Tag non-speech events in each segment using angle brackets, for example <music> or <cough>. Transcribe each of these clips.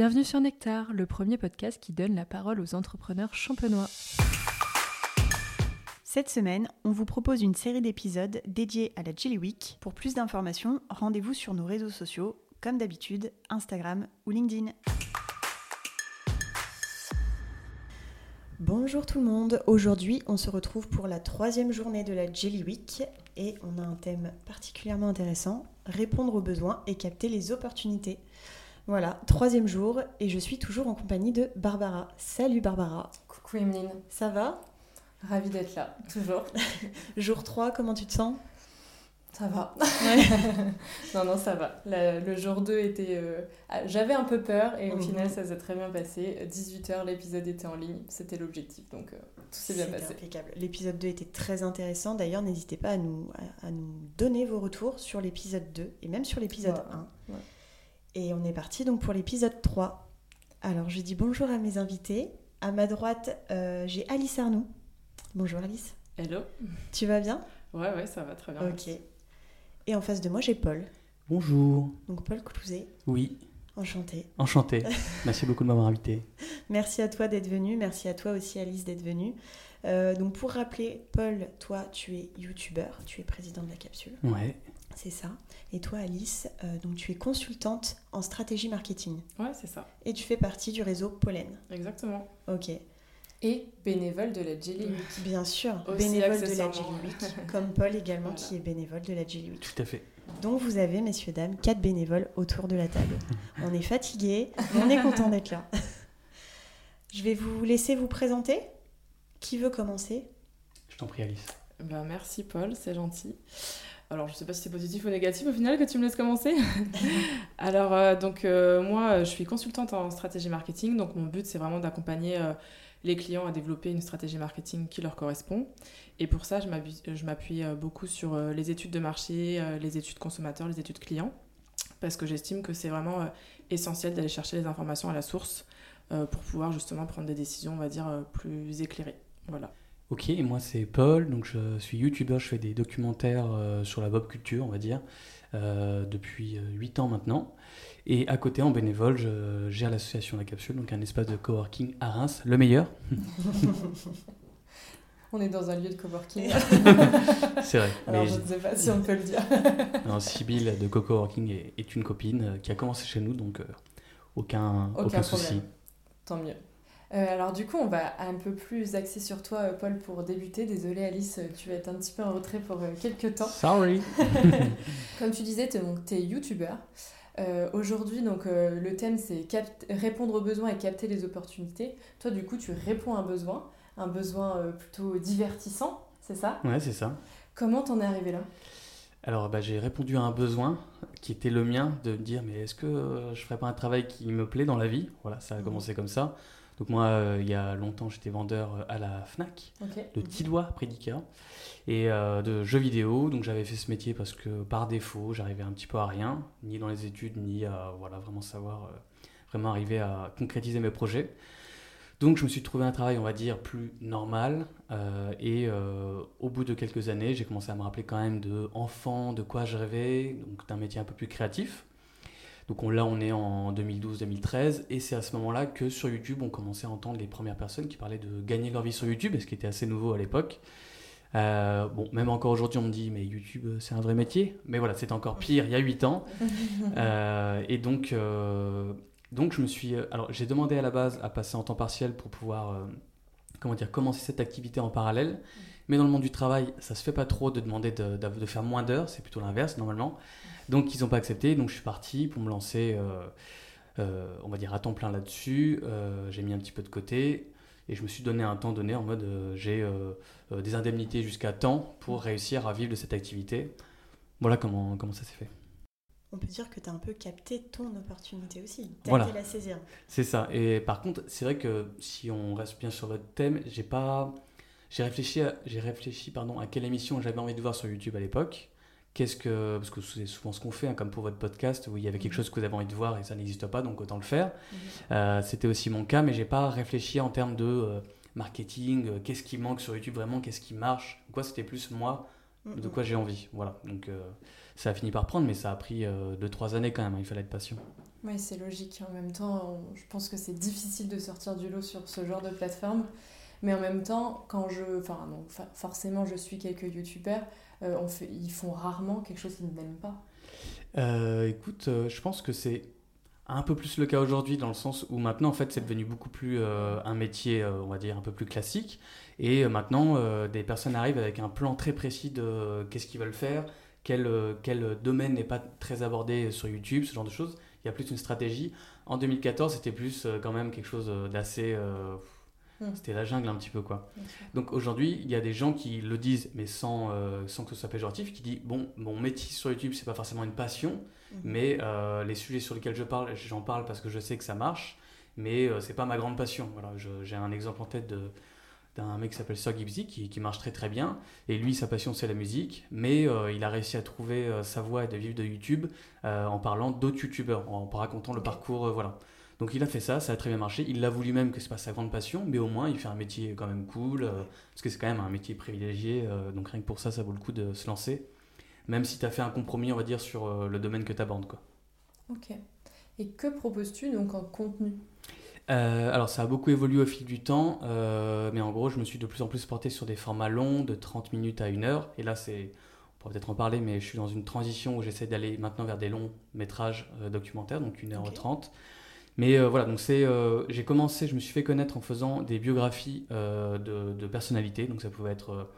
Bienvenue sur Nectar, le premier podcast qui donne la parole aux entrepreneurs champenois. Cette semaine, on vous propose une série d'épisodes dédiés à la Jelly Week. Pour plus d'informations, rendez-vous sur nos réseaux sociaux, comme d'habitude, Instagram ou LinkedIn. Bonjour tout le monde, aujourd'hui on se retrouve pour la troisième journée de la Jelly Week et on a un thème particulièrement intéressant, répondre aux besoins et capter les opportunités. Voilà, troisième jour et je suis toujours en compagnie de Barbara. Salut Barbara. Coucou Emeline. Ça va? Ravie d'être là, toujours. <laughs> jour 3, comment tu te sens? Ça va. <laughs> non, non, ça va. le jour 2 était... Euh, ah, j'avais un peu peur et au mhm. final ça s'est très bien passé. 18h, l'épisode était en ligne, c'était l'objectif, donc euh, tout s'est bien passé. impeccable. L'épisode 2 était très intéressant. D'ailleurs, n'hésitez pas à nous, à, nous donner vos retours sur l'épisode 2 et même sur l'épisode 1. Et on est parti donc pour l'épisode 3. Alors je dis bonjour à mes invités. À ma droite, euh, j'ai Alice Arnoux. Bonjour Alice. Hello. Tu vas bien? Ouais, ouais, ça va très bien. Ok. Et en face de moi, j'ai Paul. Bonjour. Donc Paul Clouzet. Oui. Enchanté. Enchanté. Merci beaucoup de m'avoir invité. Merci à toi d'être venu. Merci à toi aussi Alice d'être venue. Euh, donc pour rappeler, Paul, toi, tu es youtubeur, tu es président de la capsule. Ouais. C'est ça. Et toi, Alice, euh, donc tu es consultante en stratégie marketing. Ouais, c'est ça. Et tu fais partie du réseau Pollen. Exactement. Ok. Et bénévole de la Jelly <laughs> Week. Bien sûr, bénévole de la Jelly <laughs> Week, comme Paul également qui est bénévole de la Jelly Week. Tout à fait. Donc vous avez, messieurs, dames, quatre bénévoles autour de la table. on est fatigués, on est content d'être là. <laughs> Je vais vous laisser vous présenter. Qui veut commencer? Je t'en prie, Alice. Ben, merci, Paul, c'est gentil. Alors, je ne sais pas si c'est positif ou négatif au final que tu me laisses commencer. <laughs> Alors, euh, donc, euh, moi, je suis consultante en stratégie marketing. Donc, mon but, c'est vraiment d'accompagner euh, les clients à développer une stratégie marketing qui leur correspond. Et pour ça, je m'appuie beaucoup sur les études de marché, les études consommateurs, les études clients. Parce que j'estime que c'est vraiment essentiel d'aller chercher les informations à la source pour pouvoir justement prendre des décisions, on va dire, plus éclairées. Voilà. Ok, moi c'est Paul, donc je suis youtubeur, je fais des documentaires euh, sur la bob culture, on va dire, euh, depuis 8 euh, ans maintenant. Et à côté, en bénévole, je gère l'association La Capsule, donc un espace de coworking à Reims, le meilleur. <laughs> on est dans un lieu de coworking. <laughs> c'est vrai. Alors je ne sais pas si on peut le dire. <laughs> non, Sybille de coworking est, est, une copine qui a commencé chez nous, donc aucun, aucun, aucun souci. Tant mieux. Euh, alors du coup, on va un peu plus axer sur toi, euh, Paul, pour débuter. Désolée, Alice, euh, tu vas être un petit peu en retrait pour quelques temps. Sorry. <laughs> Comme tu disais, tu es, youtubeur. Aujourd'hui, donc le thème c'est répondre aux besoins et capter les opportunités. Toi, du coup, tu réponds à un besoin, un besoin plutôt divertissant, c'est ça? Ouais, c'est ça. Comment t'en es arrivé là? Alors bah, j'ai répondu à un besoin qui était le mien de me dire mais est-ce que je ferais pas un travail qui me plaît dans la vie? Voilà, ça a mmh. commencé comme ça. Donc moi, euh, il y a longtemps, j'étais vendeur euh, à la FNAC, de petits doigts prédicateurs, et euh, de jeux vidéo. Donc j'avais fait ce métier parce que par défaut, j'arrivais un petit peu à rien, ni dans les études, ni à voilà, vraiment savoir, vraiment arriver à concrétiser mes projets. Donc je me suis trouvé un travail, on va dire, plus normal. et au bout de quelques années, j'ai commencé à me rappeler quand même de enfant, de quoi je rêvais, donc d'un métier un peu plus créatif. Donc là, on est en 2012-2013, et c'est à ce moment-là que sur YouTube, on commençait à entendre les premières personnes qui parlaient de gagner leur vie sur YouTube, ce qui était assez nouveau à l'époque. Euh, bon, même encore aujourd'hui, on me dit, mais YouTube, c'est un vrai métier. Mais voilà, c'était encore pire il y a 8 ans. <laughs> Euh, et donc, euh, donc, je me suis. Alors, j'ai demandé à la base à passer en temps partiel pour pouvoir, comment dire, commencer cette activité en parallèle. Mais dans le monde du travail, ça se fait pas trop de demander de, de faire moins d'heures, c'est plutôt l'inverse normalement. Donc ils n'ont pas accepté, donc je suis parti pour me lancer, euh, euh, on va dire, à temps plein là-dessus. Euh, j'ai mis un petit peu de côté et je me suis donné un temps donné en mode j'ai des indemnités jusqu'à temps pour réussir à vivre de cette activité. Voilà comment, comment ça s'est fait. On peut dire que tu as un peu capté ton opportunité aussi. Tu été la saisir. C'est ça. Et par contre, c'est vrai que si on reste bien sur votre thème, j'ai pas. J'ai réfléchi, à, j'ai réfléchi pardon, à quelle émission j'avais envie de voir sur YouTube à l'époque. Qu'est-ce que. Parce que c'est souvent ce qu'on fait, hein, comme pour votre podcast, où il y avait quelque mhm. chose que vous avez envie de voir et ça n'existe pas, donc autant le faire. Mhm. Euh, c'était aussi mon cas, mais j'ai pas réfléchi en termes de euh, marketing, euh, qu'est-ce qui manque sur YouTube vraiment, qu'est-ce qui marche. Quoi, c'était plus moi, de quoi j'ai envie. Voilà. Donc ça a fini par prendre, mais ça a pris 2-3 années quand même, hein, il fallait être patient. Oui, c'est logique. En même temps, je pense que c'est difficile de sortir du lot sur ce genre de plateforme. Mais en même temps, quand je. Enfin, donc, forcément, je suis quelques youtubeurs, euh, on fait, ils font rarement quelque chose qu'ils n'aiment pas. Euh, écoute, euh, je pense que c'est un peu plus le cas aujourd'hui dans le sens où maintenant en fait c'est devenu beaucoup plus un métier on va dire un peu plus classique. Et maintenant des personnes arrivent avec un plan très précis de qu'est-ce qu'ils veulent faire quel, quel domaine n'est pas très abordé sur YouTube ce genre de choses. Il y a plus une stratégie. En 2014 c'était plus quand même quelque chose d'assez Hmm. C'était la jungle un petit peu quoi. Donc aujourd'hui, il y a des gens qui le disent, mais sans, euh, sans que ce soit péjoratif, qui disent bon, mon métier sur YouTube, c'est pas forcément une passion, hmm. mais euh, les sujets sur lesquels je parle, j'en parle parce que je sais que ça marche, mais euh, c'est pas ma grande passion. Voilà, j'ai un exemple en tête d'un mec qui s'appelle Sir Gibbsy qui, qui, marche très très bien et lui sa passion c'est la musique mais il a réussi à trouver sa voie et de vivre de YouTube en parlant d'autres youtubeurs en, racontant le parcours voilà donc il a fait ça, ça a très bien marché. Il l'avoue lui-même que c'est pas sa grande passion, mais au moins il fait un métier quand même cool, euh, parce que c'est quand même un métier privilégié. Euh, donc rien que pour ça, ça vaut le coup de se lancer, même si tu as fait un compromis, on va dire, sur euh, le domaine que tu abordes. Quoi. Ok. Et que proposes-tu donc en contenu? Alors ça a beaucoup évolué au fil du temps, mais en gros je me suis de plus en plus porté sur des formats longs, de 30 minutes à 1 heure. Et là c'est, on pourra peut-être en parler, mais je suis dans une transition où j'essaie d'aller maintenant vers des longs métrages documentaires, donc 1h30. Mais euh, voilà, donc c'est, euh, j'ai commencé, je me suis fait connaître en faisant des biographies euh, de, de, personnalités. Donc ça pouvait être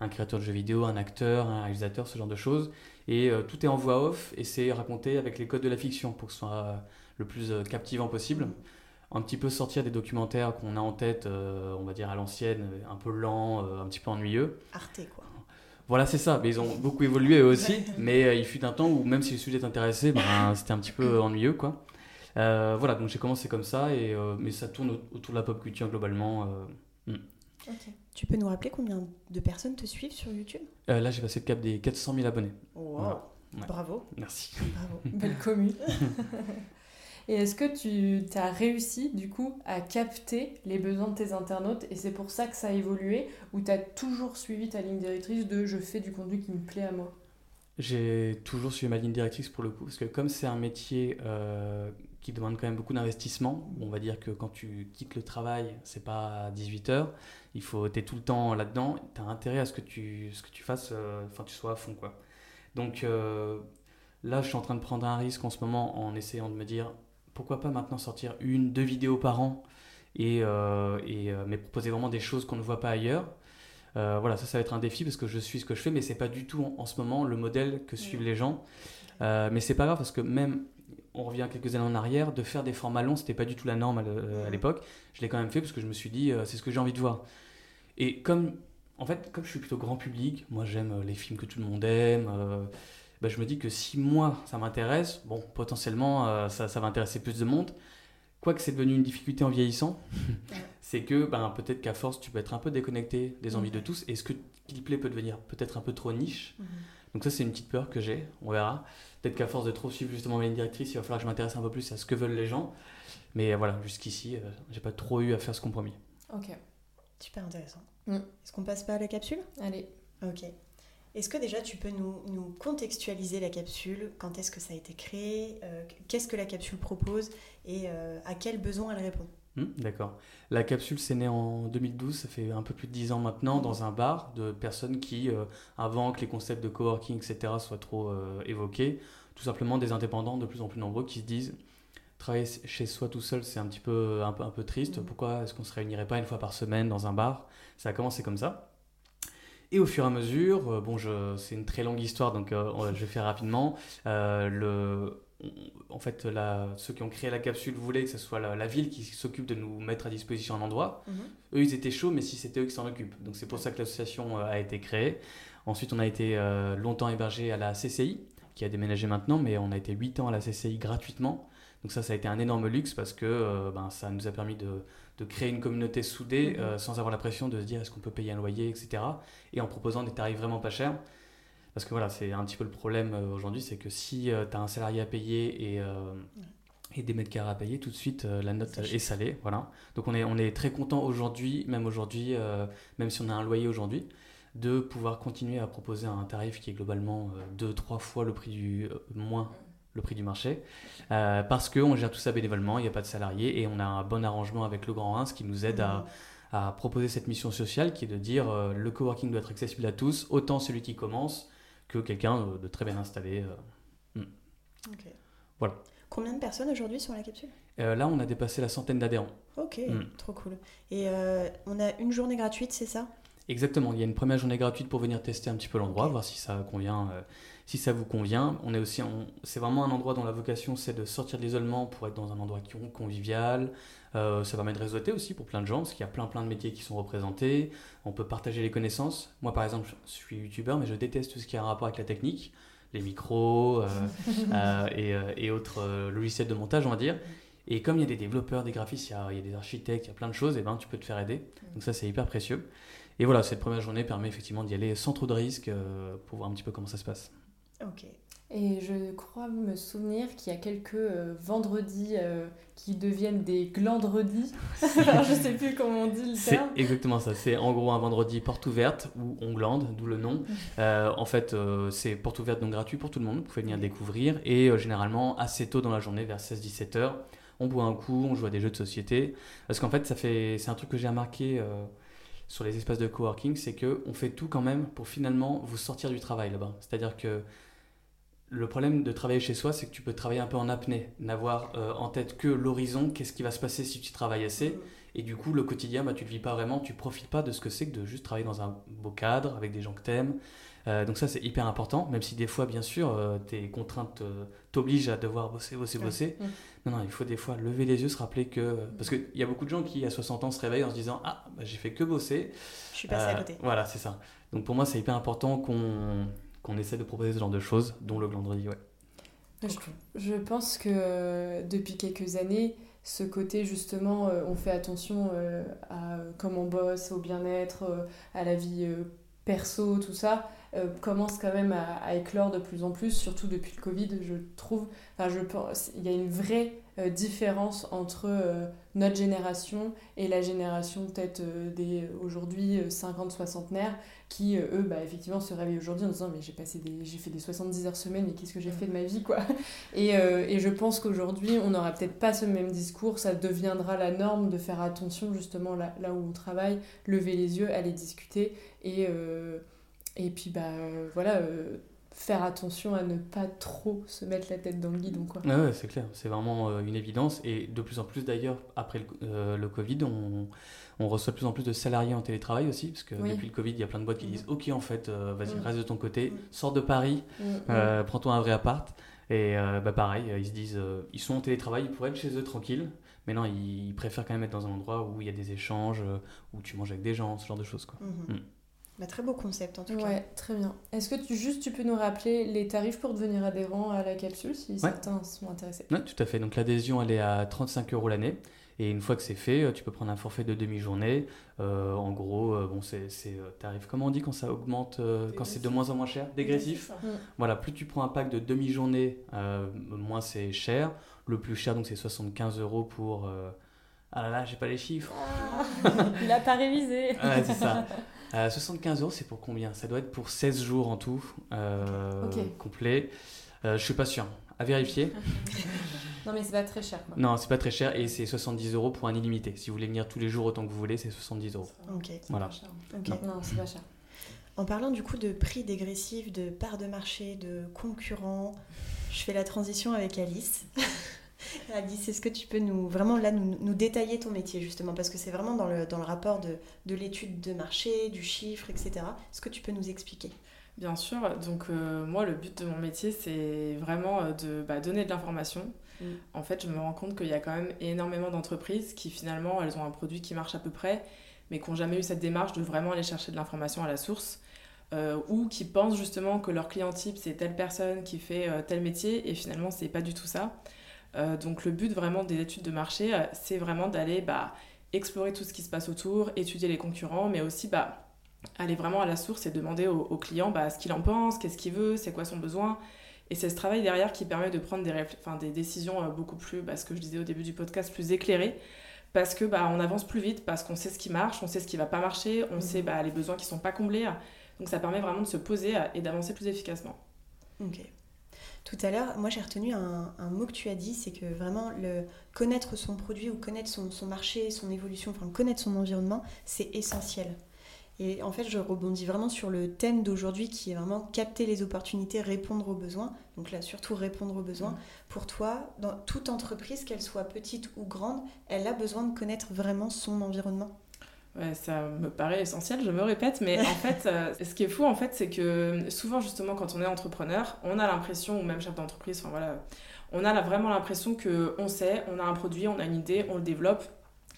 un créateur de jeux vidéo, un acteur, un réalisateur, ce genre de choses. Et tout est en voix off et c'est raconté avec les codes de la fiction pour que ce soit le plus captivant possible. Un petit peu sortir des documentaires qu'on a en tête, on va dire à l'ancienne, un peu lent, un petit peu ennuyeux. Arte quoi. Voilà, c'est ça. Mais ils ont beaucoup évolué eux aussi. Mais il fut un temps où même si le sujet t'intéressait, ben, c'était un petit peu ennuyeux quoi. Euh, voilà, donc j'ai commencé comme ça, et, euh, mais ça tourne autour de la pop culture globalement. Euh, Tu peux nous rappeler combien de personnes te suivent sur YouTube? Là, j'ai passé le cap des 400 000 abonnés. Bravo. Merci. Bravo. <laughs> Belle commune. <laughs> <laughs> Et est-ce que tu as réussi du coup à capter les besoins de tes internautes et c'est pour ça que ça a évolué ou tu as toujours suivi ta ligne directrice de je fais du contenu qui me plaît à moi J'ai toujours suivi ma ligne directrice pour le coup parce que comme c'est un métier qui demande quand même beaucoup d'investissement. On va dire que quand tu quittes le travail, c'est pas à 18 heures. Il faut, es tout le temps là-dedans. Tu as intérêt à ce que tu, ce que tu fasses, euh, enfin, tu sois à fond, quoi. Donc euh, là, je suis en train de prendre un risque en ce moment en essayant de me dire pourquoi pas maintenant sortir une, deux vidéos par an et, euh, et mais proposer vraiment des choses qu'on ne voit pas ailleurs. voilà, ça, ça va être un défi parce que je suis ce que je fais, mais c'est pas du tout en, ce moment le modèle que suivent les gens. mais c'est pas grave parce que même on revient quelques années en arrière, de faire des formats longs, c'était pas du tout la norme à l'époque. Je l'ai quand même fait parce que je me suis dit, euh, c'est ce que j'ai envie de voir. Et comme, en fait, comme je suis plutôt grand public, moi j'aime euh, les films que tout le monde aime, euh, bah, je me dis que si moi ça m'intéresse, bon, potentiellement ça, va intéresser plus de monde. Quoique c'est devenu une difficulté en vieillissant, <laughs> c'est que ben, peut-être qu'à force tu peux être un peu déconnecté des envies de tous et ce que qui plaît peut devenir peut-être un peu trop niche. Mmh. Donc ça c'est une petite peur que j'ai, on verra. Peut-être qu'à force de trop suivre justement ma ligne directrice, il va falloir que je m'intéresse un peu plus à ce que veulent les gens. Mais voilà, jusqu'ici, euh, j'ai pas trop eu à faire ce compromis. Ok. Super intéressant. Mm. Est-ce qu'on passe pas à la capsule? Allez. Ok. Est-ce que déjà tu peux nous, nous contextualiser la capsule? Quand est-ce que ça a été créé? Euh, Qu'est-ce que la capsule propose? Et euh, à quels besoins elle répond? Hmm, d'accord. La capsule s'est née en 2012, ça fait un peu plus de 10 ans maintenant, dans un bar de personnes qui, euh, avant que les concepts de coworking, etc., soient trop euh, évoqués, tout simplement des indépendants de plus en plus nombreux qui se disent travailler chez soi tout seul, c'est un petit peu, un peu, un peu triste. Hmm. Pourquoi est-ce qu'on ne se réunirait pas une fois par semaine dans un bar? Ça a commencé comme ça. Et au fur et à mesure, euh, bon, c'est une très longue histoire, donc je vais faire rapidement. le, en fait, ceux qui ont créé la capsule voulaient que ce soit la, ville qui s'occupe de nous mettre à disposition un endroit. Mhm. Eux, ils étaient chauds, mais si c'était eux qui s'en occupent. Donc c'est pour ça que l'association euh, a été créée. Ensuite, on a été euh, longtemps hébergé à la CCI, qui a déménagé maintenant, mais on a été 8 ans à la CCI gratuitement. Donc ça, ça a été un énorme luxe parce que euh, ben, ça nous a permis de, créer une communauté soudée mhm. sans avoir la pression de se dire est-ce qu'on peut payer un loyer, etc. Et en proposant des tarifs vraiment pas chers. Parce que voilà, c'est un petit peu le problème euh, aujourd'hui, c'est que si euh, tu as un salarié à payer et, euh, et des mètres carrés à payer, tout de suite, la note est, salée. Voilà. Donc on est, on est très content aujourd'hui, même aujourd'hui, même si on a un loyer aujourd'hui, de pouvoir continuer à proposer un tarif qui est globalement deux, trois fois le prix du moins le prix du marché, parce qu'on gère tout ça bénévolement, il n'y a pas de salariés et on a un bon arrangement avec le Grand 1, ce qui nous aide à, à, proposer cette mission sociale qui est de dire le coworking doit être accessible à tous, autant celui qui commence que quelqu'un de très bien installé. Hmm. Voilà. Combien de personnes aujourd'hui sur la capsule? Euh, Là, on a dépassé la centaine d'adhérents. Ok, hmm. trop cool. Et euh, on a une journée gratuite, c'est ça? Exactement. Il y a une première journée gratuite pour venir tester un petit peu l'endroit, voir si ça convient, euh, si ça vous convient. On est aussi, c'est vraiment un endroit dont la vocation c'est de sortir de l'isolement pour être dans un endroit convivial. ça permet de réseauter aussi pour plein de gens, parce qu'il y a plein plein de métiers qui sont représentés. On peut partager les connaissances. Moi, par exemple, je suis youtubeur, mais je déteste tout ce qui a un rapport avec la technique les micros euh, <laughs> euh, euh, et, autres logiciels de montage, on va dire. Et comme il y a des développeurs, des graphistes, il y a, des architectes, il y a plein de choses, et ben tu peux te faire aider. Donc ça, c'est hyper précieux. Et voilà, cette première journée permet effectivement d'y aller sans trop de risques pour voir un petit peu comment ça se passe. Ok. Et je crois me souvenir qu'il y a quelques euh, vendredis euh, qui deviennent des glandredis. <laughs> Alors, je sais plus comment on dit le terme. C'est exactement ça. C'est en gros un vendredi porte ouverte où on glande, d'où le nom. <laughs> Euh, en fait, c'est porte ouverte donc gratuit pour tout le monde. Vous pouvez venir découvrir. Et généralement, assez tôt dans la journée, vers 16-17 heures, on boit un coup, on joue à des jeux de société. Parce qu'en fait, ça fait... c'est un truc que j'ai remarqué sur les espaces de coworking, c'est qu'on fait tout quand même pour finalement vous sortir du travail là-bas. C'est-à-dire que le problème de travailler chez soi, c'est que tu peux travailler un peu en apnée, n'avoir euh, en tête que l'horizon, qu'est-ce qui va se passer si tu travailles assez. Et du coup, le quotidien, bah, tu ne le vis pas vraiment, tu profites pas de ce que c'est que de juste travailler dans un beau cadre, avec des gens que tu aimes. Euh, donc ça, c'est hyper important, même si des fois, bien sûr, euh, tes contraintes t'obligent à devoir bosser, bosser, bosser. Mm. Non, non, il faut des fois lever les yeux, se rappeler que... Parce qu'il y a beaucoup de gens qui, à 60 ans, se réveillent en se disant « Ah, bah, j'ai fait que bosser. Je suis passé à côté. » Voilà, c'est ça. Donc pour moi, c'est hyper important qu'on qu'on essaie de proposer ce genre de choses, dont le glandredi, ouais. Je, pense que euh, depuis quelques années, ce côté justement, euh, on fait attention euh, à comment on bosse, au bien-être, à la vie perso, tout ça, commence quand même à, à, éclore de plus en plus, surtout depuis le Covid, je trouve. Enfin, je pense, il y a une vraie euh, différence entre euh, notre génération et la génération peut-être euh, des aujourd'hui 50 soixantenaires qui eux bah, effectivement se réveillent aujourd'hui en disant mais j'ai passé des j'ai fait des 70 heures semaine mais qu'est-ce que j'ai fait de ma vie quoi? <laughs> Et, et je pense qu'aujourd'hui on n'aura peut-être pas ce même discours. Ça deviendra la norme de faire attention justement là, là où on travaille lever les yeux aller discuter et et puis bah voilà faire attention à ne pas trop se mettre la tête dans le guidon. Quoi. ouais, c'est clair, c'est vraiment euh, une évidence. Et de plus en plus d'ailleurs, après le, euh, le Covid, on, on, reçoit de plus en plus de salariés en télétravail aussi, parce que depuis le Covid, il y a plein de boîtes qui disent, mm. ok en fait, euh, vas-y, mm. reste de ton côté, mm. sors de Paris, prends-toi un vrai appart. Et bah, pareil, ils se disent, ils sont en télétravail, ils pourraient être chez eux tranquilles. Mais non, ils préfèrent quand même être dans un endroit où il y a des échanges, où tu manges avec des gens, ce genre de choses. Quoi. Bah, très beau concept en tout cas. Ouais, très bien. Est-ce que tu, juste tu peux nous rappeler les tarifs pour devenir adhérent à la capsule si certains sont intéressés? Oui, tout à fait. Donc l'adhésion elle est à 35 euros l'année. Et une fois que c'est fait, tu peux prendre un forfait de demi-journée. Euh, en gros, euh, bon, c'est euh, tarif, comment on dit quand ça augmente, quand c'est de moins en moins cher? Dégressif. Voilà, plus tu prends un pack de demi-journée, moins c'est cher. Le plus cher, donc c'est 75 euros pour... Ah là là, j'ai pas les chiffres. Ah, <laughs> il a pas révisé. ouais, c'est ça. <laughs> 75 euros, c'est pour combien? Ça doit être pour 16 jours en tout, euh, complet. Euh, je suis pas sûr. À vérifier. <laughs> non, mais c'est pas très cher. Quoi. Non, c'est pas très cher et c'est 70 euros pour un illimité. Si vous voulez venir tous les jours autant que vous voulez, c'est 70 euros. Ok. Voilà. Non, c'est pas cher. En parlant du coup de prix dégressif, de part de marché, de concurrents, je fais la transition avec Alice. Alice, est-ce que tu peux nous vraiment là nous, détailler ton métier justement parce que c'est vraiment dans le, dans le rapport de, de l'étude de marché, du chiffre, etc. Est-ce que tu peux nous expliquer? Bien sûr, donc euh, moi le but de mon métier c'est vraiment euh, de bah, donner de l'information. Mm. En fait, je me rends compte qu'il y a quand même énormément d'entreprises qui finalement elles ont un produit qui marche à peu près, mais qui n'ont jamais eu cette démarche de vraiment aller chercher de l'information à la source. Euh, ou qui pensent justement que leur client type c'est telle personne qui fait tel métier et finalement c'est pas du tout ça. Euh, donc le but vraiment des études de marché, euh, c'est vraiment d'aller bah, explorer tout ce qui se passe autour, étudier les concurrents, mais aussi bah, aller vraiment à la source et demander au, client bah, ce qu'il en pense, qu'est-ce qu'il veut, c'est quoi son besoin. Et c'est ce travail derrière qui permet de prendre des, des décisions euh, beaucoup plus, bah, ce que je disais au début du podcast, plus éclairées. Parce que bah, on avance plus vite, parce qu'on sait ce qui marche, on sait ce qui va pas marcher, on mmh. sait bah, les besoins qui sont pas comblés. Donc ça permet vraiment de se poser et d'avancer plus efficacement. Ok. Tout à l'heure, moi j'ai retenu un, mot que tu as dit, c'est que vraiment le connaître son produit ou connaître son, son marché, son évolution, enfin connaître son environnement, c'est essentiel. Et en fait, je rebondis vraiment sur le thème d'aujourd'hui qui est vraiment capter les opportunités, répondre aux besoins. Donc là, surtout répondre aux besoins. Mm. Pour toi, dans toute entreprise, qu'elle soit petite ou grande, elle a besoin de connaître vraiment son environnement. Ouais, ça me paraît essentiel, je me répète, mais en fait, euh, <laughs> ce qui est fou, en fait, c'est que souvent, justement, quand on est entrepreneur, on a l'impression, ou même chef d'entreprise, enfin voilà, on a vraiment l'impression qu'on sait, on a un produit, on a une idée, on le développe,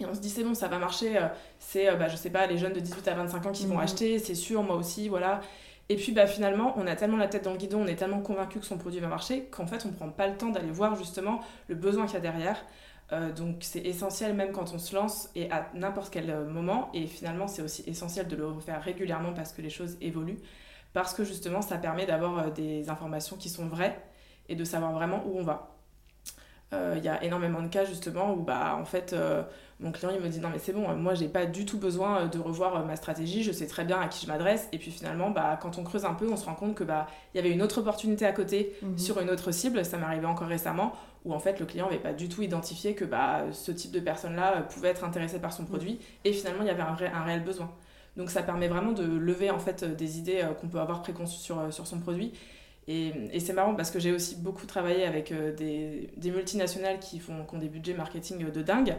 et on se dit, c'est bon, ça va marcher. Euh, c'est, euh, bah, je sais pas, les jeunes de 18 à 25 ans qui vont mhm. acheter, c'est sûr, moi aussi, voilà. Et puis bah, finalement, on a tellement la tête dans le guidon, on est tellement convaincu que son produit va marcher qu'en fait, on ne prend pas le temps d'aller voir justement le besoin qu'il y a derrière. Euh, donc c'est essentiel même quand on se lance et à n'importe quel moment. Et finalement, c'est aussi essentiel de le refaire régulièrement parce que les choses évoluent. Parce que justement, ça permet d'avoir des informations qui sont vraies et de savoir vraiment où on va. Il y a énormément de cas justement où bah, en fait mon client il me dit non mais c'est bon moi j'ai pas du tout besoin euh, de revoir euh, ma stratégie je sais très bien à qui je m'adresse et puis finalement bah quand on creuse un peu on se rend compte que bah il y avait une autre opportunité à côté mhm. sur une autre cible ça m'est arrivé encore récemment où en fait le client n'avait pas du tout identifié que bah ce type de personne là euh, pouvait être intéressé par son mhm. produit. Et finalement il y avait un, vrai, un réel besoin. Donc ça permet vraiment de lever en fait des idées qu'on peut avoir préconçues sur, sur son produit. Et, et c'est marrant parce que j'ai aussi beaucoup travaillé avec des, des multinationales qui, font, qui ont des budgets marketing de dingue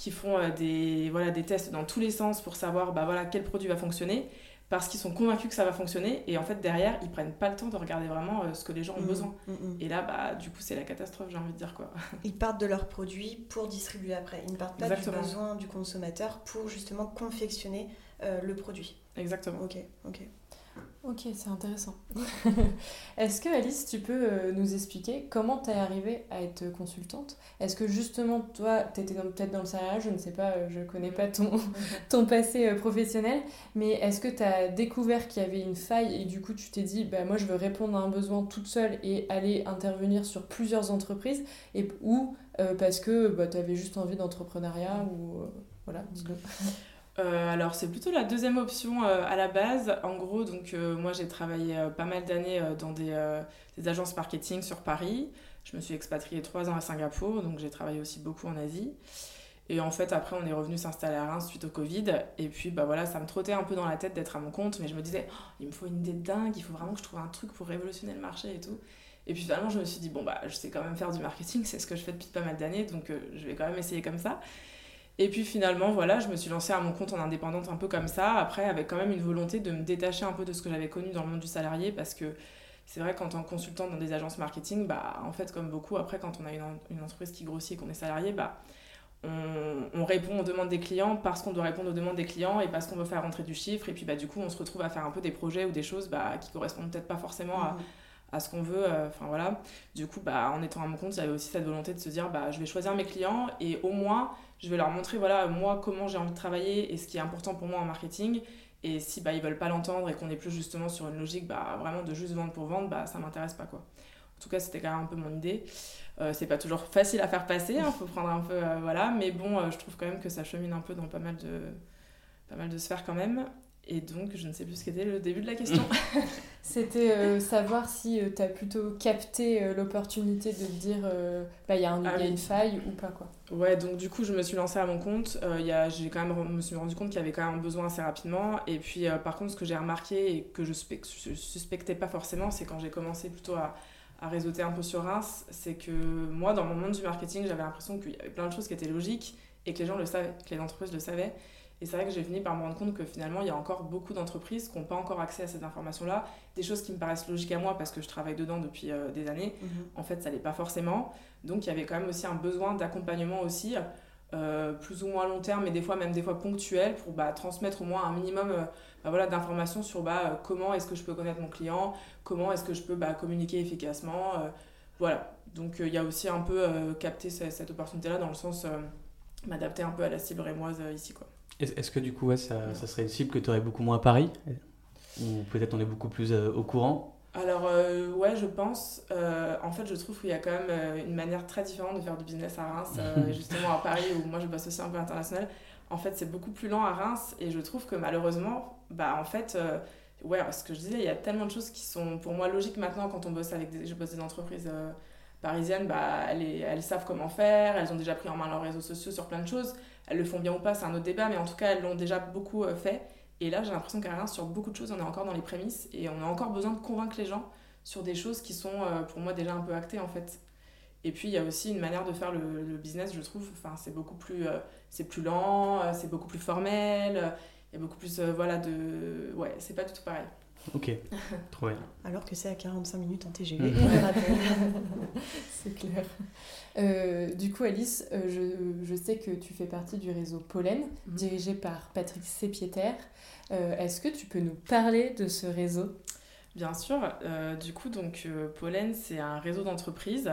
qui font euh, des, voilà, des tests dans tous les sens pour savoir bah, voilà, quel produit va fonctionner, parce qu'ils sont convaincus que ça va fonctionner, et en fait derrière, ils prennent pas le temps de regarder vraiment euh, ce que les gens ont mmh, besoin. Mmh, mmh. Et là, bah, du coup, c'est la catastrophe, j'ai envie de dire quoi. <laughs> Ils partent de leurs produits pour distribuer après, ils ne partent pas du besoin du consommateur pour justement confectionner euh, le produit. Exactement. Ok, ok. Ok, c'est intéressant. <laughs> Est-ce que Alice, tu peux euh, nous expliquer comment tu es arrivée à être consultante? Est-ce que justement, toi, tu étais peut-être dans le salariat, je ne sais pas, euh, je ne connais pas ton, <laughs> ton passé euh, professionnel, mais est-ce que tu as découvert qu'il y avait une faille et du coup tu t'es dit, bah, moi je veux répondre à un besoin toute seule et aller intervenir sur plusieurs entreprises et, ou parce que bah, tu avais juste envie d'entrepreneuriat ou voilà, dis-le. <laughs> Euh, alors c'est plutôt la deuxième option euh, à la base. En gros, donc euh, moi j'ai travaillé pas mal d'années dans des, agences marketing sur Paris. Je me suis expatriée trois ans à Singapour, donc j'ai travaillé aussi beaucoup en Asie. Et en fait, après, on est revenu s'installer à Reims suite au Covid. Et puis, bah voilà, ça me trottait un peu dans la tête d'être à mon compte. Mais je me disais, oh, il me faut une idée dingue, il faut vraiment que je trouve un truc pour révolutionner le marché et tout. Et puis finalement, je me suis dit, bon, bah, je sais quand même faire du marketing, c'est ce que je fais depuis pas mal d'années, donc je vais quand même essayer comme ça. Et puis finalement, voilà, je me suis lancée à mon compte en indépendante un peu comme ça, après avec quand même une volonté de me détacher un peu de ce que j'avais connu dans le monde du salarié, parce que c'est vrai qu'en tant que consultante dans des agences marketing, bah, en fait, comme beaucoup, après, quand on a une, entreprise qui grossit et qu'on est salarié, bah, on, on, répond aux demandes des clients parce qu'on doit répondre aux demandes des clients et parce qu'on veut faire rentrer du chiffre. Et puis, bah, du coup, on se retrouve à faire un peu des projets ou des choses bah, qui correspondent peut-être pas forcément à, à, ce qu'on veut. Euh, enfin, voilà. Du coup, bah, en étant à mon compte, j'avais aussi cette volonté de se dire, bah, je vais choisir mes clients et au moins, je vais leur montrer voilà moi comment j'ai envie de travailler et ce qui est important pour moi en marketing et si bah ils veulent pas l'entendre et qu'on est plus justement sur une logique bah vraiment de juste vendre pour vendre bah ça m'intéresse pas quoi en tout cas c'était quand même un peu mon idée euh, c'est pas toujours facile à faire passer il hein, faut prendre un peu euh, voilà mais bon je trouve quand même que ça chemine un peu dans pas mal de pas mal de sphères quand même et donc, je ne sais plus ce qu'était le début de la question. <laughs> C'était euh, savoir si euh, tu as plutôt capté euh, l'opportunité de te dire bah, il y, a un, ah une faille ou pas. quoi. Ouais, donc du coup, je me suis lancée à mon compte. j'ai quand même, me suis rendu compte qu'il y avait quand même un besoin assez rapidement. Et puis, par contre, ce que j'ai remarqué et que je, ne suspectais pas forcément, c'est quand j'ai commencé plutôt à, à réseauter un peu sur Reims, c'est que moi, dans mon monde du marketing, j'avais l'impression qu'il y avait plein de choses qui étaient logiques et que les gens le savaient, que les entreprises le savaient. Et c'est vrai que j'ai fini par me rendre compte que finalement, il y a encore beaucoup d'entreprises qui n'ont pas encore accès à cette information-là. Des choses qui me paraissent logiques à moi parce que je travaille dedans depuis euh, des années. Mhm. En fait, ça l'est pas forcément. Donc, il y avait quand même aussi un besoin d'accompagnement aussi, euh, plus ou moins long terme, mais des fois même des fois ponctuel, pour bah, transmettre au moins un minimum euh, bah, voilà, d'informations sur bah, comment est-ce que je peux connaître mon client, comment est-ce que je peux bah, communiquer efficacement. voilà. Donc, il y a aussi un peu capté cette, cette opportunité-là dans le sens m'adapter un peu à la cible rémoise ici. quoi. Est-ce que du coup, ça, ça, serait une cible que tu aurais beaucoup moins à Paris Ou peut-être on est beaucoup plus euh, au courant alors euh, ouais, je pense. Euh, en fait, je trouve qu'il y a quand même une manière très différente de faire du business à Reims, <laughs> justement à Paris où moi je bosse aussi un peu international. En fait, c'est beaucoup plus lent à Reims et je trouve que malheureusement, bah en fait, ouais, ce que je disais, il y a tellement de choses qui sont pour moi logiques maintenant quand on bosse avec des, je bosse des entreprises euh, parisiennes, bah, elles, elles, savent comment faire, elles ont déjà pris en main leurs réseaux sociaux sur plein de choses. Elles le font bien ou pas, c'est un autre débat, mais en tout cas, elles l'ont déjà beaucoup euh, fait. Et là, j'ai l'impression qu'à rien, sur beaucoup de choses, on est encore dans les prémices et on a encore besoin de convaincre les gens sur des choses qui sont euh, pour moi déjà un peu actées en fait. Et puis il y a aussi une manière de faire le, business, je trouve. Enfin, c'est beaucoup plus, c'est plus lent, c'est beaucoup plus formel il y a beaucoup plus euh, voilà de ouais c'est pas du tout pareil ok. <laughs> Trop bien. Alors que c'est à 45 minutes en TGV <laughs> c'est clair. Euh, du coup Alice euh, je, je, sais que tu fais partie du réseau Pollen mhm. dirigé par Patrick Sépieter est-ce que tu peux nous parler de ce réseau? Bien sûr, du coup, donc Pollen, c'est un réseau d'entreprises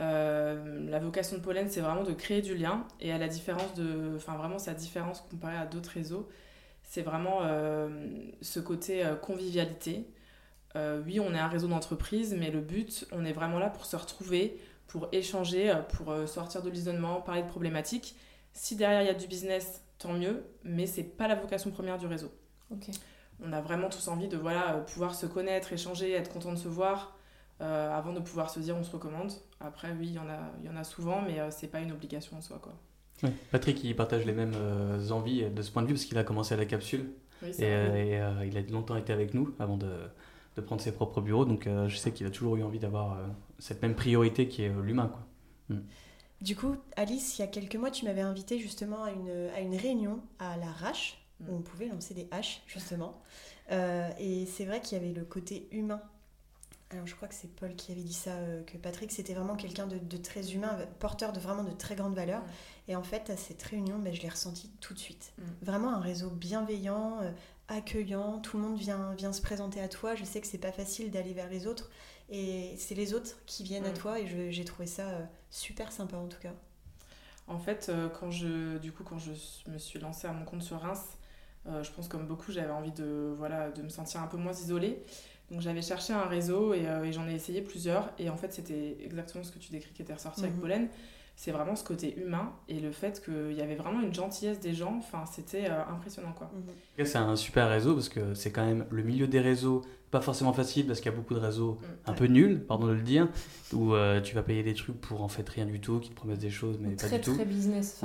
euh, la vocation de Pollen, c'est vraiment de créer du lien. Et à la différence de. Enfin, vraiment, sa différence comparée à d'autres réseaux, c'est vraiment euh, ce côté euh, convivialité. oui, on est un réseau d'entreprise, mais le but, on est vraiment là pour se retrouver, pour échanger, pour sortir de l'isolement, parler de problématiques. Si derrière il y a du business, tant mieux, mais c'est pas la vocation première du réseau. On a vraiment tous envie de voilà, pouvoir se connaître, échanger, être content de se voir, euh, avant de pouvoir se dire on se recommande. Après, oui, il y en a, il y en a souvent, mais euh, c'est pas une obligation en soi. Quoi. Patrick, il partage les mêmes euh, envies de ce point de vue parce qu'il a commencé à la capsule et, il a longtemps été avec nous avant de, de prendre ses propres bureaux. Donc je sais qu'il a toujours eu envie d'avoir cette même priorité qui est l'humain. Quoi. Mm. Du coup, Alice, il y a quelques mois, tu m'avais invité justement à une, à une réunion à la RACH, où mm. on pouvait lancer des haches, justement. et c'est vrai qu'il y avait le côté humain alors je crois que c'est Paul qui avait dit ça, euh, que Patrick c'était vraiment quelqu'un de, très humain, porteur de vraiment de très grandes valeurs. Et en fait, à cette réunion, ben, je l'ai ressenti tout de suite. Mm. Vraiment un réseau bienveillant, euh, accueillant, tout le monde vient, vient se présenter à toi. Je sais que c'est pas facile d'aller vers les autres. Et c'est les autres qui viennent à mm. toi et j'ai trouvé ça euh, super sympa en tout cas. En fait, quand je, du coup, quand je me suis lancée à mon compte sur Reims, je pense comme beaucoup, j'avais envie de, voilà, de me sentir un peu moins isolée. Donc j'avais cherché un réseau euh, et, j'en ai essayé plusieurs. Et en fait, c'était exactement ce que tu décris qui était ressorti avec mhm. Pollen. C'est vraiment ce côté humain et le fait qu'il y avait vraiment une gentillesse des gens. Enfin, c'était euh, impressionnant quoi. Mhm. C'est un super réseau parce que c'est quand même le milieu des réseaux, pas forcément facile parce qu'il y a beaucoup de réseaux mm. un peu nuls, pardon de le dire, où euh, tu vas payer des trucs pour en fait rien du tout, qui te promettent des choses mais pas du tout. Très très business.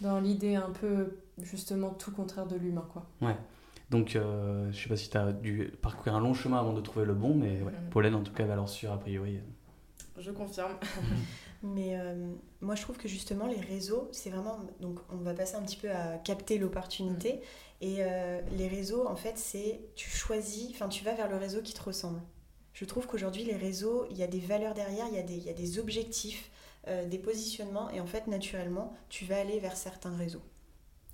Dans l'idée un peu justement tout contraire de l'humain quoi. Ouais. Donc, euh, je sais pas si tu as dû parcourir un long chemin avant de trouver le bon, mais ouais. Pollen, en tout cas, valeur sûre, a priori. Je confirme. <laughs> mais euh, moi, je trouve que justement, les réseaux, c'est vraiment. Donc, on va passer un petit peu à capter l'opportunité. Mm. Et euh, les réseaux, en fait, c'est. Tu choisis, enfin, tu vas vers le réseau qui te ressemble. Je trouve qu'aujourd'hui, les réseaux, il y a des valeurs derrière, il y, a des, il y a des objectifs, des positionnements, et en fait, naturellement, tu vas aller vers certains réseaux.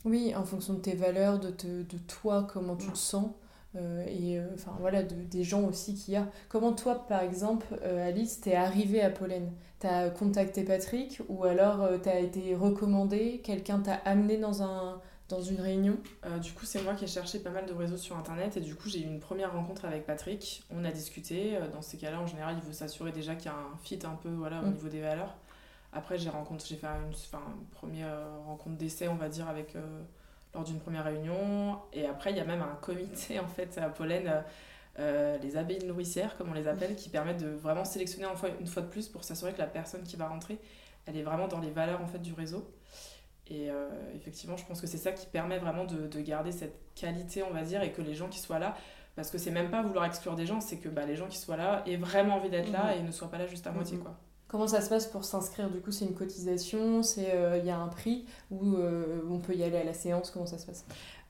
Oui, en fonction de tes valeurs, de, de toi, comment tu te sens. Euh, et euh, enfin voilà, de, des gens aussi qu'il y a. Comment toi, par exemple, euh, Alice, t'es arrivée à Pollen? T'as contacté Patrick ou alors t'as été recommandé Quelqu'un t'a amené dans, un, dans une réunion? Du coup, c'est moi qui ai cherché pas mal de réseaux sur Internet et du coup, j'ai eu une première rencontre avec Patrick. On a discuté. Dans ces cas-là, en général, il veut s'assurer déjà qu'il y a un fit un peu voilà, au mm. niveau des valeurs. Après, j'ai rencontré, j'ai fait une, enfin, première rencontre d'essai, on va dire, avec, euh, lors d'une première réunion. Et après, il y a même un comité, en fait, à Pollen, euh, les abeilles nourricières, comme on les appelle, qui permettent de vraiment sélectionner une fois, une fois de plus pour s'assurer que la personne qui va rentrer, elle est vraiment dans les valeurs, en fait, du réseau. Et euh, effectivement, je pense que c'est ça qui permet vraiment de, de, garder cette qualité, on va dire, et que les gens qui soient là, parce que c'est même pas vouloir exclure des gens, c'est que bah, les gens qui soient là aient vraiment envie d'être là mmh. et ne soient pas là juste à moitié, mmh. quoi. Comment ça se passe pour s'inscrire? Du coup, c'est une cotisation, c'est il euh, y a un prix ou euh, on peut y aller à la séance? Comment ça se passe?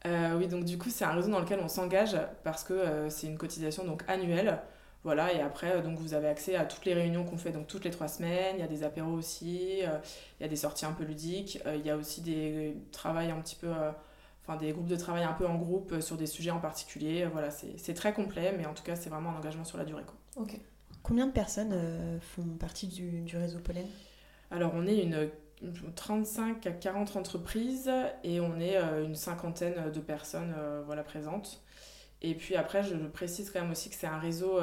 Euh, Oui, donc du coup, c'est un réseau dans lequel on s'engage parce que c'est une cotisation donc annuelle. Voilà, et après, donc vous avez accès à toutes les réunions qu'on fait donc toutes les trois semaines. Il y a des apéros aussi, il y a des sorties un peu ludiques, il y a aussi des travails un petit peu, enfin des groupes de travail un peu en groupe sur des sujets en particulier. Voilà, c'est très complet, mais en tout cas, c'est vraiment un engagement sur la durée. Quoi. Ok. Combien de personnes euh, font partie du, du, réseau Pollen? Alors, on est une, 35 à 40 entreprises et on est euh, une cinquantaine de personnes euh, voilà, présentes. Et puis après, je précise quand même aussi que c'est un réseau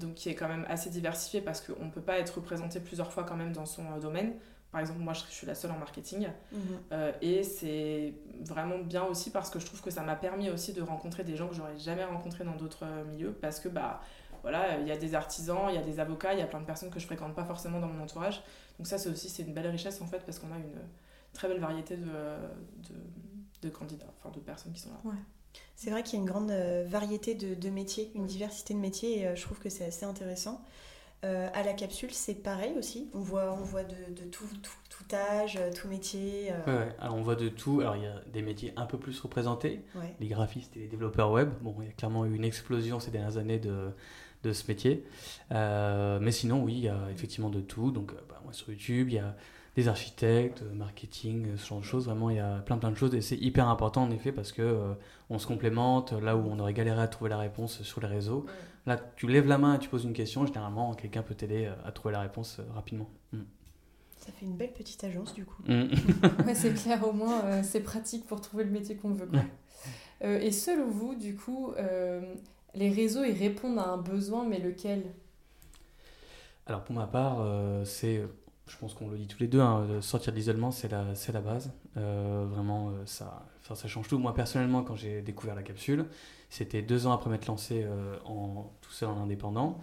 donc, qui est quand même assez diversifié parce qu'on ne peut pas être représenté plusieurs fois quand même dans son domaine par exemple, moi, je, suis la seule en marketing. Mhm. Euh, et c'est vraiment bien aussi parce que je trouve que ça m'a permis aussi de rencontrer des gens que j'aurais jamais rencontrés dans d'autres milieux. Parce que, bah, voilà, il y a des artisans, il y a des avocats, il y a plein de personnes que je fréquente pas forcément dans mon entourage. Donc ça, c'est aussi c'est une belle richesse en fait parce qu'on a une très belle variété de, de, candidats, enfin de personnes qui sont là. C'est vrai qu'il y a une grande euh, variété de, de, métiers, une diversité de métiers et je trouve que c'est assez intéressant. Euh, à la capsule, c'est pareil aussi. On voit, on voit de, de tout, tout, âge, euh, tout métier. Euh. Ouais, alors on voit de tout. Alors il y a des métiers un peu plus représentés, les graphistes et les développeurs web. Bon, il y a clairement eu une explosion ces dernières années de, de ce métier. mais sinon, oui, il y a effectivement de tout. Donc, bah, moi, sur YouTube, il y a des architectes, marketing, ce genre de choses. Vraiment, il y a plein plein de choses et c'est hyper important en effet parce que on se complémente. Là où on aurait galéré à trouver la réponse sur les réseaux, Là, tu lèves la main et tu poses une question, généralement, quelqu'un peut t'aider euh, à trouver la réponse euh, rapidement. Mm. Ça fait une belle petite agence, du coup. Mm. <laughs> c'est clair, au moins, euh, c'est pratique pour trouver le métier qu'on veut. et selon vous, du coup, les réseaux, ils répondent à un besoin, mais lequel? Alors, pour ma part, c'est je pense qu'on le dit tous les deux, hein, sortir de l'isolement, c'est la, la base. vraiment, ça, ça change tout. Moi, personnellement, quand j'ai découvert la capsule, c'était deux ans après m'être lancé euh, en, tout seul en indépendant.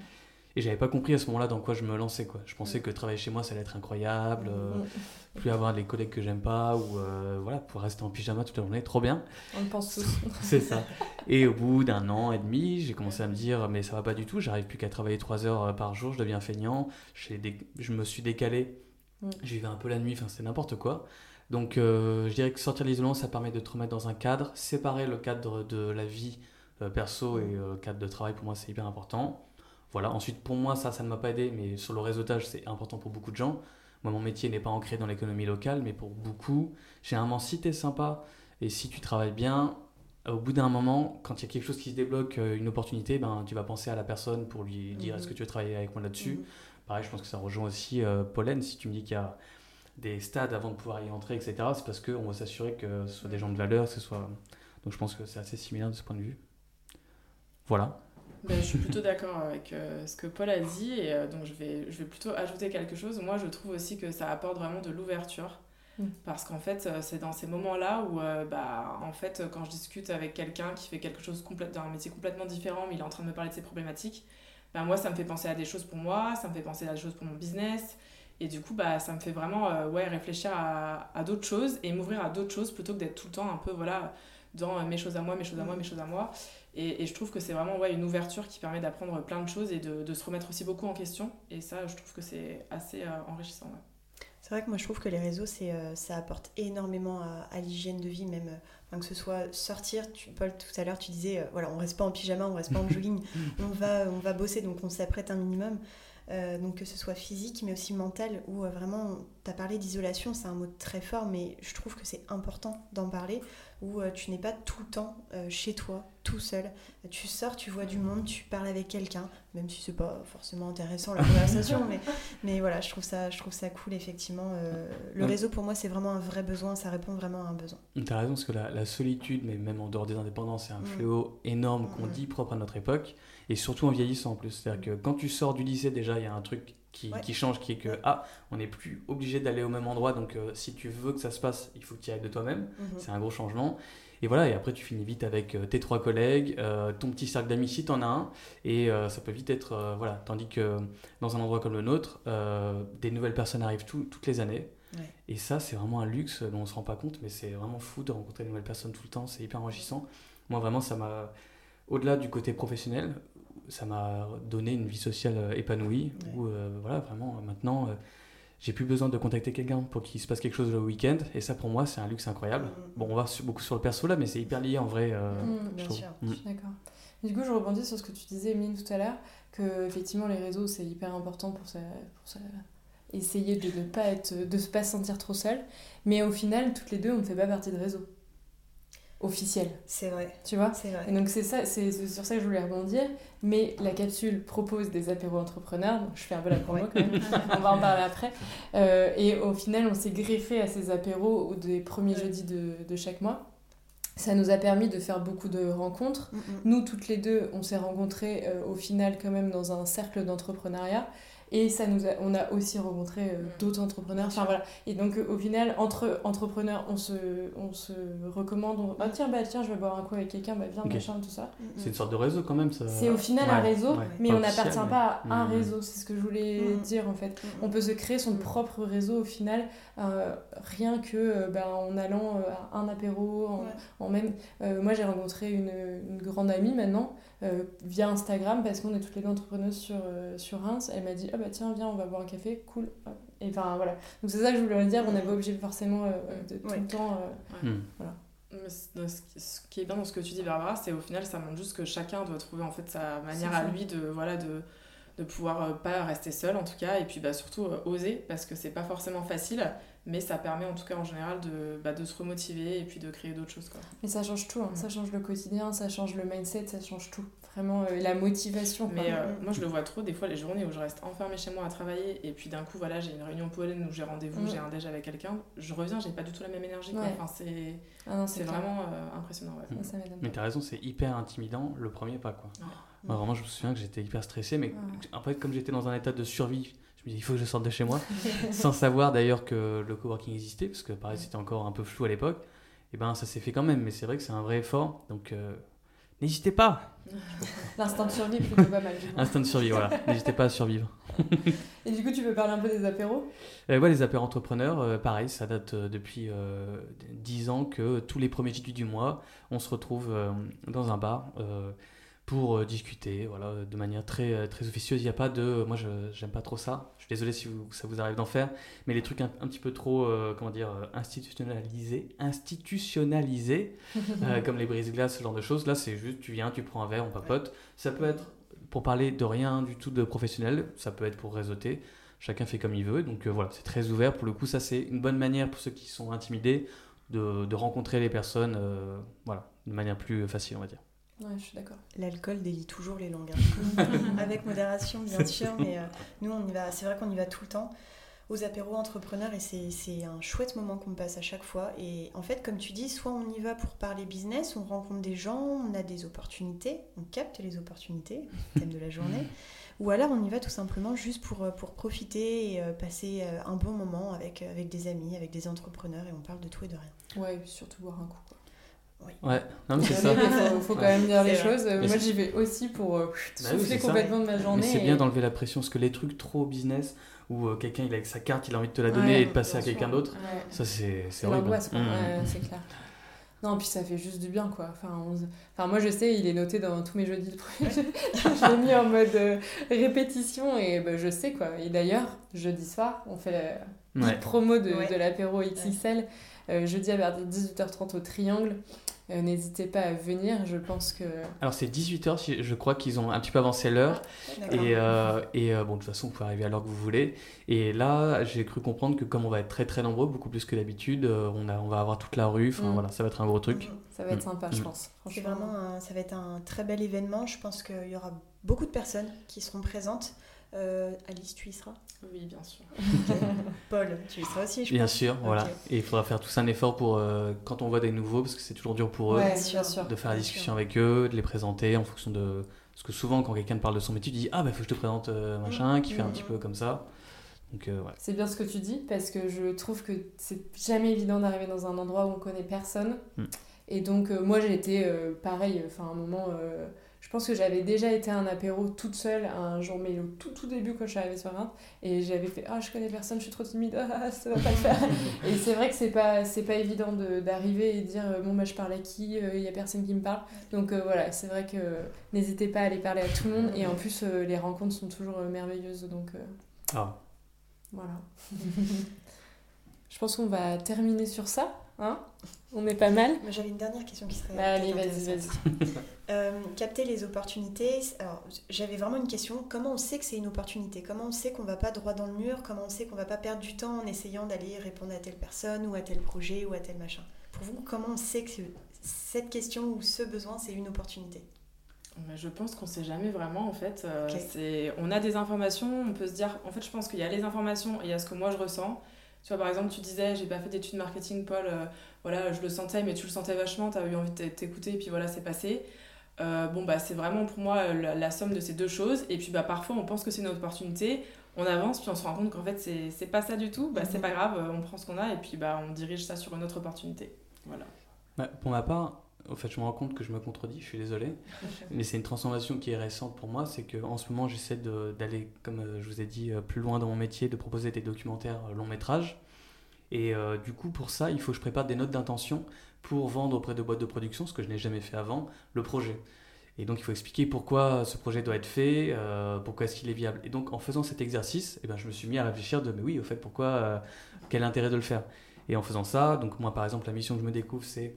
Et j'avais pas compris à ce moment-là dans quoi je me lançais. Quoi. Je pensais que travailler chez moi, ça allait être incroyable, euh, plus avoir des collègues que j'aime pas, ou euh, voilà, pour rester en pyjama toute la journée, trop bien. On le pense tous. <laughs> C'est ça. Et au bout d'un an et demi, j'ai commencé à me dire, mais ça va pas du tout, j'arrive plus qu'à travailler trois heures par jour, je deviens feignant, je me suis décalé, mm. j'y vais un peu la nuit, enfin c'est n'importe quoi. Donc je dirais que sortir de l'isolement, ça permet de te remettre dans un cadre, séparer le cadre de la vie euh, perso et euh, cadre de travail, pour moi, c'est hyper important. Voilà, ensuite, pour moi, ça, ça ne m'a pas aidé, mais sur le réseautage, c'est important pour beaucoup de gens. Moi, mon métier n'est pas ancré dans l'économie locale, mais pour beaucoup, généralement, si tu es sympa et si tu travailles bien, au bout d'un moment, quand il y a quelque chose qui se débloque, euh, une opportunité, ben, tu vas penser à la personne pour lui dire est-ce que tu veux travailler avec moi là-dessus mhm. Pareil, je pense que ça rejoint aussi Pollen. Si tu me dis qu'il y a des stades avant de pouvoir y entrer, etc., c'est parce qu'on va s'assurer que ce soit des gens de valeur, que ce soit. Donc je pense que c'est assez similaire de ce point de vue. Voilà. Ben, je suis plutôt d'accord avec euh, ce que Paul a dit et euh, donc je vais, je vais plutôt ajouter quelque chose. Moi, je trouve aussi que ça apporte vraiment de l'ouverture mm. parce qu'en fait, euh, c'est dans ces moments-là où, bah, en fait, quand je discute avec quelqu'un qui fait quelque chose d'un métier complètement différent, mais il est en train de me parler de ses problématiques, bah, moi, ça me fait penser à des choses pour moi, ça me fait penser à des choses pour mon business. Et du coup, bah, ça me fait vraiment ouais, réfléchir à, à d'autres choses et m'ouvrir à d'autres choses plutôt que d'être tout le temps un peu voilà, dans mes choses à moi, mes choses à moi, mes choses à moi. Et, et je trouve que c'est vraiment ouais, une ouverture qui permet d'apprendre plein de choses et de, de, se remettre aussi beaucoup en question. Et ça, je trouve que c'est assez euh, enrichissant. C'est vrai que moi, je trouve que les réseaux, c'est, euh, ça apporte énormément à, l'hygiène de vie, même euh, que ce soit sortir. Tu, Paul, tout à l'heure, tu disais, voilà, on reste pas en pyjama, on reste pas en <laughs> jogging, on va, on va bosser, donc on s'apprête un minimum. Donc que ce soit physique mais aussi mental, où vraiment, tu as parlé d'isolation, c'est un mot très fort, mais je trouve que c'est important d'en parler, où tu n'es pas tout le temps chez toi, tout seul. Tu sors, tu vois du monde, tu parles avec quelqu'un, même si c'est pas forcément intéressant la <laughs> conversation, mais, mais voilà, je trouve ça, je trouve ça cool effectivement. Euh, le réseau pour moi c'est vraiment un vrai besoin, ça répond vraiment à un besoin. Tu as raison, parce que la, solitude, mais même en dehors des indépendants, c'est un mm. fléau énorme qu'on mm. dit propre à notre époque, et surtout en vieillissant en plus. C'est-à-dire que quand tu sors du lycée, déjà il y a un truc qui, qui, change, qui est que, ah, on n'est plus obligé d'aller au même endroit, donc euh, si tu veux que ça se passe, il faut que tu y ailles de toi-même. Mm-hmm. C'est un gros changement. Et voilà, et après tu finis vite avec euh, tes trois collègues, euh, ton petit cercle d'amis si t'en as un, et ça peut vite être, voilà, tandis que dans un endroit comme le nôtre, des nouvelles personnes arrivent toutes les années. Et ça, c'est vraiment un luxe dont on se rend pas compte, mais c'est vraiment fou de rencontrer de nouvelles personnes tout le temps, c'est hyper enrichissant. Moi, vraiment, ça m'a, au-delà du côté professionnel, ça m'a donné une vie sociale épanouie, où voilà, vraiment, maintenant j'ai plus besoin de contacter quelqu'un pour qu'il se passe quelque chose le week-end. Et ça, pour moi, c'est un luxe incroyable. Mm. Bon, on va beaucoup sur le perso là, mais c'est hyper lié en vrai. Euh, mm, bien sûr, je suis d'accord. Du coup, je rebondis sur ce que tu disais, Mine, tout à l'heure, que effectivement les réseaux, c'est hyper important pour, ça, pour essayer de ne pas être, de se pas sentir trop seul. Mais au final, toutes les deux, on ne fait pas partie de réseau officiel. C'est vrai. Tu vois? C'est vrai. Et donc c'est ça, c'est sur ça que je voulais rebondir. Mais la capsule propose des apéros entrepreneurs, donc je fais un peu la promo quand même, <laughs> on va en parler après. Euh, et au final, on s'est greffé à ces apéros des premiers jeudis de, de, chaque mois. Ça nous a permis de faire beaucoup de rencontres. Mm, mm. Nous, toutes les deux, on s'est rencontrés euh, au final quand même dans un cercle d'entrepreneuriat. Et ça nous a, on a aussi rencontré euh, Mm. d'autres entrepreneurs. Enfin voilà. Et donc euh, au final, entre entrepreneurs, on se, on se recommande. On, ah tiens, bah tiens, je vais boire un coup avec quelqu'un, bah viens, Ok. machin, tout ça. C'est une sorte de réseau quand même. ça- C'est au final un réseau, ouais. mais Pas on n'appartient mais- pas à un Mm. réseau. C'est ce que je voulais Mm. dire en fait. Mm. On peut se créer son Mm. propre réseau au final, euh, rien que euh, ben, en allant euh, à un apéro, en, Ouais. en même. euh, moi j'ai rencontré une, une grande amie maintenant euh, via Instagram parce qu'on est toutes les deux entrepreneuses sur, euh, sur Reims. Elle m'a dit Ah bah tiens, viens, on va boire un café, cool. Et enfin voilà. Donc c'est ça que je voulais dire, on n'est pas obligé forcément euh, de tout Ouais. le temps. euh, Hmm. Mais c- dans ce qui- est bien dans ce que tu dis, Barbara, c'est au final, ça montre juste que chacun doit trouver en fait sa manière à lui de, voilà, de, de pouvoir euh, pas rester seul en tout cas, et puis bah, surtout euh, oser, parce que c'est pas forcément facile, mais ça permet en tout cas en général de, bah, de se remotiver et puis de créer d'autres choses. Quoi. Mais ça change tout, hein. Mm. ça change le quotidien, ça change le mindset, ça change tout. Vraiment, euh, la motivation. quoi. Mais euh, Mm. moi je le vois trop des fois les journées où je reste enfermée chez moi à travailler et puis d'un coup voilà j'ai une réunion pollen où j'ai rendez-vous, Mm. j'ai un déj avec quelqu'un, je reviens j'ai pas du tout la même énergie quoi. Ouais. Enfin c'est Ah vraiment euh, impressionnant ouais. Ça, ça Mais t'as raison, c'est hyper intimidant le premier pas quoi. Moi, vraiment, je me souviens que j'étais hyper stressé, mais en fait, comme j'étais dans un état de survie, je me dis il faut que je sorte de chez moi, <laughs> sans savoir d'ailleurs que le coworking existait, parce que pareil, c'était encore un peu flou à l'époque. Et ben, ça s'est fait quand même, mais c'est vrai que c'est un vrai effort, donc euh, n'hésitez pas. L'instinct de survie est plutôt pas mal. Instinct de survie, voilà. <laughs> N'hésitez pas à survivre. Et du coup, tu peux parler un peu des apéros? Euh, ouais, les apéros entrepreneurs, euh, pareil, ça date euh, depuis euh, 10 ans que tous les premiers jeudis du mois, on se retrouve dans un bar pour euh, discuter, voilà, de manière très, euh, très officieuse. Il n'y a pas de. Moi, je j'aime pas trop ça. Je suis désolé si vous- ça vous arrive d'en faire, mais les trucs un, un petit peu trop, euh, comment dire, euh, institutionnalisés, institutionnalisés, <laughs> euh, comme les brise-glaces, ce genre de choses. Là, c'est juste, tu viens, tu prends un verre, on papote. Ça peut être pour parler de rien du tout de professionnel, ça peut être pour réseauter. Chacun fait comme il veut, donc euh, voilà, c'est très ouvert. Pour le coup, ça c'est une bonne manière pour ceux qui sont intimidés de, de rencontrer les personnes, euh, voilà, de manière plus facile, on va dire. Ouais, je suis d'accord. L'alcool délie toujours les langues. hein. <laughs> Avec modération, bien sûr, mais euh, nous, on y va. C'est vrai qu'on y va tout le temps aux apéros entrepreneurs et c'est c'est un chouette moment qu'on passe à chaque fois. Et en fait, comme tu dis, soit on y va pour parler business, on rencontre des gens, on a des opportunités, on capte les opportunités, thème de la journée, ou alors on y va tout simplement juste pour, euh, pour profiter et euh, passer euh, un bon moment avec, avec des amis, avec des entrepreneurs et on parle de tout et de rien. Ouais, et puis surtout boire un coup. Quoi. Ouais, non mais c'est Mais ça. faut, faut quand même dire les vrai. choses. Mais Moi, j'y vais aussi pour euh, Bah oui, souffler ça. complètement de ma journée. Mais c'est et- bien d'enlever la pression, parce que les trucs trop business, où euh, quelqu'un il a avec sa carte, il a envie de te la donner Ouais, et de passer à quelqu'un d'autre, Ouais. ça c'est horrible. l'angoisse, quoi. Mmh. Ouais, c'est clair. Non, puis ça fait juste du bien, quoi. Enfin, on enfin, moi, je sais, il est noté dans tous mes jeudis de projet. <laughs> je l'ai mis en mode euh, répétition et bah, je sais, quoi. Et d'ailleurs, jeudi soir, on fait la Ouais. petite promo de, Ouais. de l'apéro XXL. Euh, jeudi à partir de 18h30 au Triangle. Euh, N'hésitez pas à venir, je pense que... Alors c'est 18h, si- je crois qu'ils ont un petit peu avancé l'heure. D'accord. Et, euh, et euh, bon, de toute façon, vous pouvez arriver à l'heure que vous voulez. Et là, j'ai cru comprendre que comme on va être très très nombreux, beaucoup plus que d'habitude, euh, on, a, on va avoir toute la rue. Enfin Mm. voilà, ça va être un gros truc. Ça va être Mm. sympa, je Mm. pense. C'est vraiment un- ça va être un très bel événement. Je pense qu'il y aura beaucoup de personnes qui seront présentes. Euh, Alice, tu y seras Oui bien sûr. <laughs> Paul, tu y seras aussi, je Bien pense. sûr, voilà. Et il faudra faire tous un effort pour euh, quand on voit des nouveaux, parce que c'est toujours dur pour eux, Ouais, Bien bien sûr. sûr. de faire la discussion avec eux, de les présenter en fonction de. Parce que souvent, quand quelqu'un te parle de son métier, tu dis Ah, bah, faut que je te présente euh, machin, qui fait un Mm, petit mm. peu comme ça. Donc, euh, ouais. C'est bien ce que tu dis parce que je trouve que c'est jamais évident d'arriver dans un endroit où on connaît personne. Mm. Et donc, euh, moi, j'ai été euh, pareil, enfin, un moment, euh, pense que j'avais déjà été à un apéro toute seule un jour, mais au tout, tout début quand je suis arrivée sur Reims. Et j'avais fait Ah, je connais personne, je suis trop timide, ah, ça va pas le faire. <laughs> et c'est vrai que c'est pas, c'est pas évident de- d'arriver et de dire euh, Bon, bah, je parle à qui Il y a personne qui me parle. Donc, euh, voilà, c'est vrai que n'hésitez pas à aller parler à tout le monde. Et en plus, euh, les rencontres sont toujours euh, merveilleuses. Donc, euh, Ah, voilà. <laughs> Je pense qu'on va terminer sur ça. Hein On est pas mal. J'avais une dernière question qui serait. Bah, allez, vas-y, vas-y. <laughs> Euh, capter les opportunités. Alors, j'avais vraiment une question. Comment on sait que c'est une opportunité? Comment on sait qu'on va pas droit dans le mur? Comment on sait qu'on va pas perdre du temps en essayant d'aller répondre à telle personne ou à tel projet ou à tel machin? Pour vous, comment on sait que cette question ou ce besoin, c'est une opportunité? Mais je pense qu'on sait jamais vraiment en fait. Euh, on a des informations, on peut se dire. En fait, je pense qu'il y a les informations et il y a ce que moi je ressens. Tu vois, par exemple, tu disais, j'ai pas fait d'études marketing, Paul. euh, voilà, je le sentais, mais tu le sentais vachement. T'as eu envie de t'écouter, et puis voilà, c'est passé. Euh, bon, bah, c'est vraiment pour moi la, la somme de ces deux choses. Et puis, bah, parfois, on pense que c'est une opportunité. on avance, puis on se rend compte qu'en fait, c'est pas ça du tout. Bah, C'est mhm. pas grave, on prend ce qu'on a et puis bah, on dirige ça sur une autre opportunité. Voilà. Bah, pour ma part, au fait, je me rends compte que je me contredis, je suis désolé. <laughs> mais c'est une transformation qui est récente pour moi. C'est qu'en ce moment, j'essaie d'aller, comme euh, je vous ai dit, euh, plus loin dans mon métier, de proposer des documentaires euh, long métrage. Et du coup, pour ça, il faut que je prépare des notes d'intention pour vendre auprès de boîtes de production, ce que je n'ai jamais fait avant, le projet. Et donc, il faut expliquer pourquoi ce projet doit être fait, pourquoi est-ce qu'il est viable. Et donc, en faisant cet exercice, eh ben, je me suis mis à réfléchir de, mais oui, au fait, pourquoi, quel intérêt de le faire? Et en faisant ça, donc moi, par exemple, la mission que je me découvre, c'est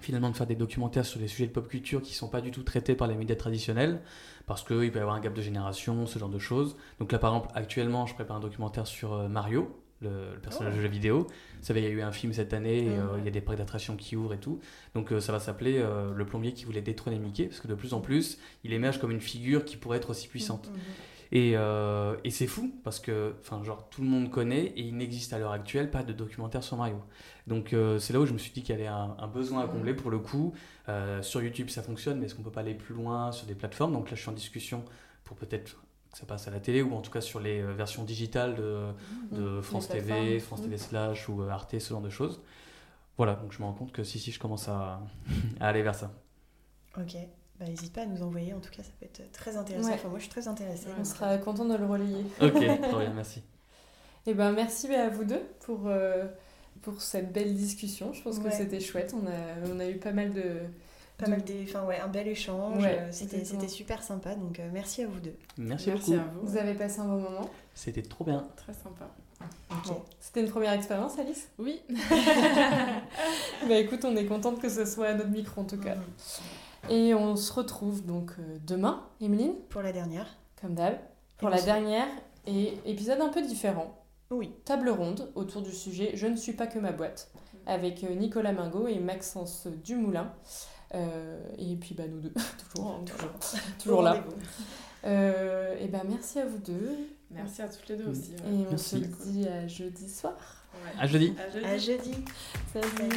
finalement de faire des documentaires sur des sujets de pop culture qui ne sont pas du tout traités par les médias traditionnels, parce qu'il peut y avoir un gap de génération, ce genre de choses. Donc là, par exemple, actuellement, je prépare un documentaire sur euh, Mario, le, personnage oh. de jeu vidéo. Vous savez, il y a eu un film cette année, euh, il y a des parcs d'attractions qui ouvrent et tout. Donc euh, ça va s'appeler Le plombier qui voulait détrôner Mickey, parce que de plus en plus, il émerge comme une figure qui pourrait être aussi puissante. Mm, mm, mm. Et, euh, et c'est fou parce que enfin, genre, tout le monde connaît et il n'existe à l'heure actuelle pas de documentaire sur Mario. Donc euh, c'est là où je me suis dit qu'il y avait un, besoin à combler pour le coup. Euh, sur YouTube ça fonctionne, mais est-ce qu'on peut pas aller plus loin sur des plateformes? Donc là je suis en discussion pour peut-être ça passe à la télé ou en tout cas sur les versions digitales de, mmh. de France TV, France TV mmh. Slash ou Arte, ce genre de choses. Voilà, donc je me rends compte que si, si, je commence à, <laughs> à aller vers ça. Ok. Bah, n'hésite pas à nous envoyer, en tout cas ça peut être très intéressant. Enfin, moi je suis très intéressée. On sera content de le relayer. <laughs> Ok, <laughs> très bien, merci. Et eh ben merci à vous deux pour, euh, pour cette belle discussion. Je pense que c'était chouette. On a, on a eu pas mal de. Pas mal des. Enfin, ouais, un bel échange. Euh, c'était super sympa. Donc, euh, merci à vous deux. Merci, merci À vous. Vous avez passé un bon moment C'était trop bien. Très sympa. C'était une première expérience, Alice? Oui. <laughs> <laughs> bah écoute, on est contente que ce soit à notre micro en tout cas. Mhm. Et on se retrouve donc euh, demain, Emeline? Pour la dernière. Comme d'hab. Pour la dernière et épisode un peu différent. Oui. Table ronde autour du sujet Je ne suis pas que ma boîte. Avec Nicolas Mingot et Maxence Dumoulin. Euh, et puis bah, nous deux, <laughs> toujours, hein, <laughs> toujours, là. et ben merci à vous deux. Merci à toutes les deux aussi. Et on se dit à jeudi soir. À jeudi. À jeudi. Salut.